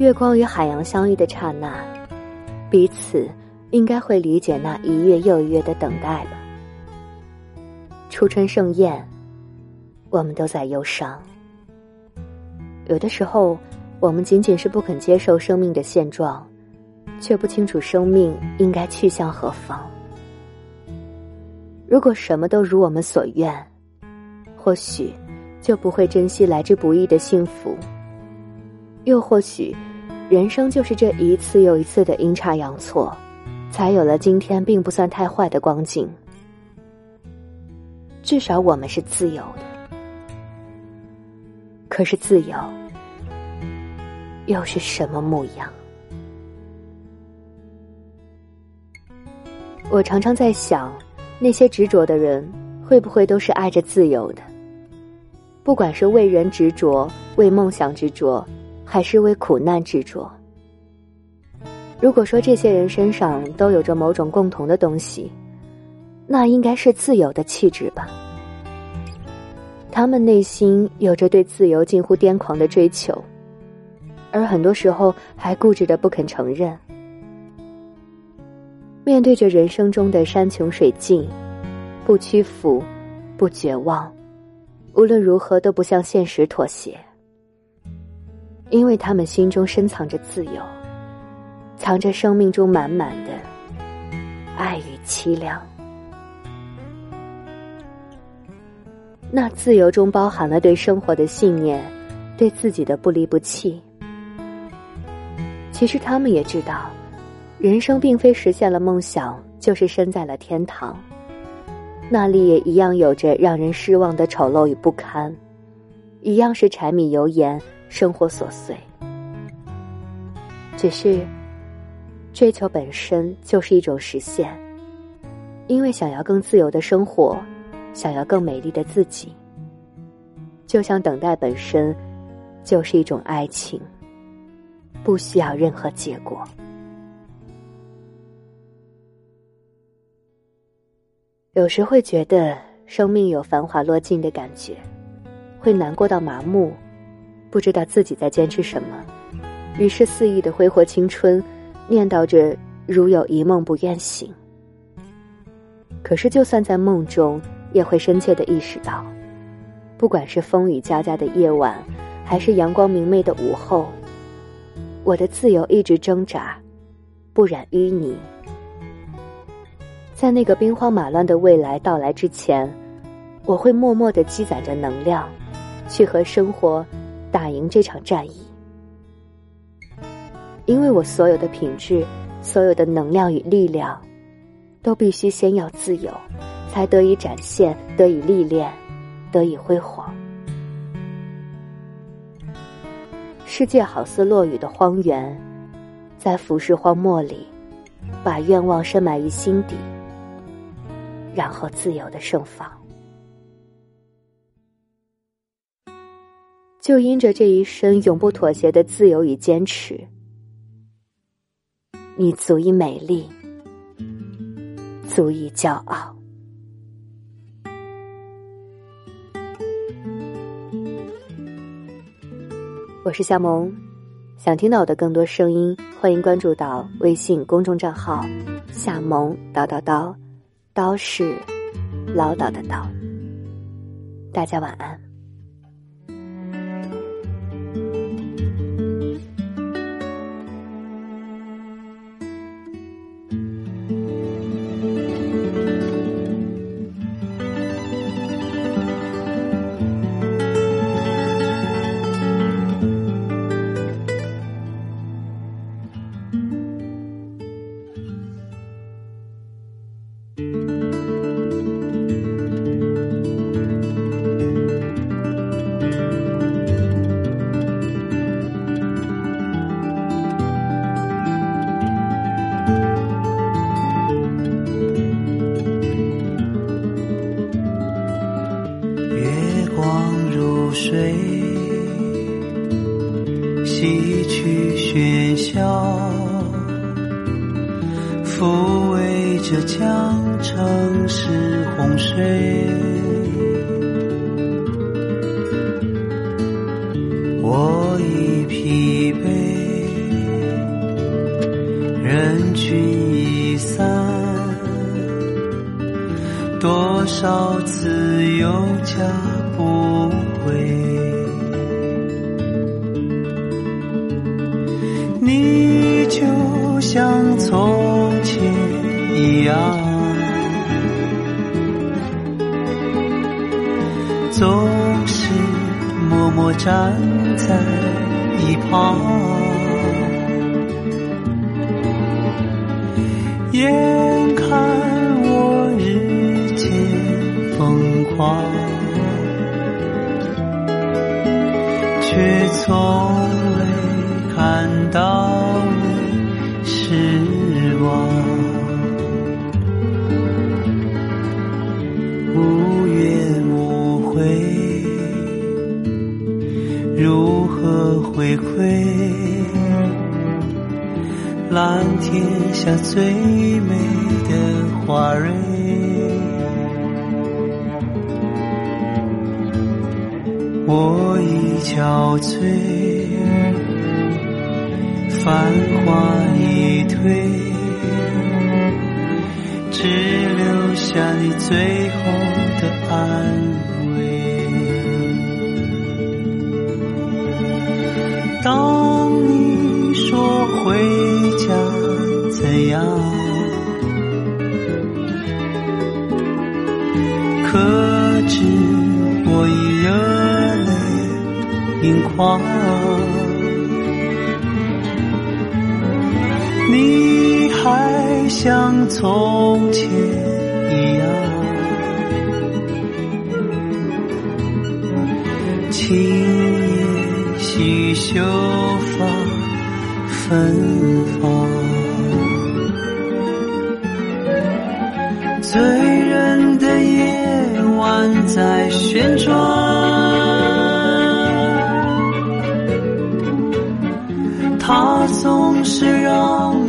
月光与海洋相遇的刹那，彼此应该会理解那一月又一月的等待吧。初春盛宴，我们都在忧伤。有的时候，我们仅仅是不肯接受生命的现状，却不清楚生命应该去向何方。如果什么都如我们所愿，或许就不会珍惜来之不易的幸福。又或许，人生就是这一次又一次的阴差阳错，才有了今天并不算太坏的光景。至少我们是自由的。可是自由又是什么模样？我常常在想。那些执着的人，会不会都是爱着自由的？不管是为人执着、为梦想执着，还是为苦难执着。如果说这些人身上都有着某种共同的东西，那应该是自由的气质吧。他们内心有着对自由近乎癫狂的追求，而很多时候还固执的不肯承认。面对着人生中的山穷水尽，不屈服，不绝望，无论如何都不向现实妥协，因为他们心中深藏着自由，藏着生命中满满的爱与凄凉。那自由中包含了对生活的信念，对自己的不离不弃。其实他们也知道。人生并非实现了梦想，就是身在了天堂，那里也一样有着让人失望的丑陋与不堪，一样是柴米油盐生活琐碎。只是，追求本身就是一种实现，因为想要更自由的生活，想要更美丽的自己，就像等待本身，就是一种爱情，不需要任何结果。有时会觉得生命有繁华落尽的感觉，会难过到麻木，不知道自己在坚持什么，于是肆意的挥霍青春，念叨着如有一梦不愿醒。可是就算在梦中，也会深切的意识到，不管是风雨交加的夜晚，还是阳光明媚的午后，我的自由一直挣扎，不染淤泥。在那个兵荒马乱的未来到来之前，我会默默的积攒着能量，去和生活打赢这场战役。因为我所有的品质、所有的能量与力量，都必须先要自由，才得以展现、得以历练、得以辉煌。世界好似落雨的荒原，在浮世荒漠里，把愿望深埋于心底。然后自由的盛放，就因着这一生永不妥协的自由与坚持，你足以美丽，足以骄傲。我是夏萌，想听到我的更多声音，欢迎关注到微信公众账号“夏萌叨叨叨”。叨是唠叨的叨，大家晚安。护卫着江城是洪水，我已疲惫，人群已散，多少次有家不回。总是默默站在一旁。眼看我日渐疯狂，却从未看到如何回馈？蓝天下最美的花蕊，我已憔悴，繁华已退，只留下你最后的安慰。怎样？可知我已热泪盈眶。你还像从前一样，轻言细绣发芬芳。醉人的夜晚在旋转，他总是让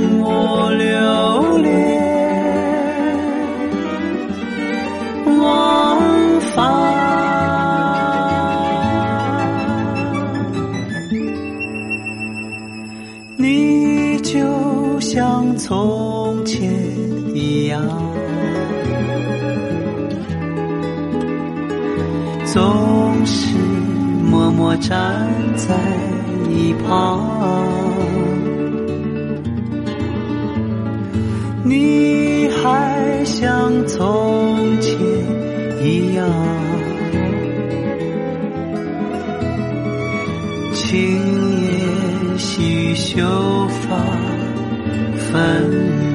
默默站在一旁，你还像从前一样，轻言细秀发芬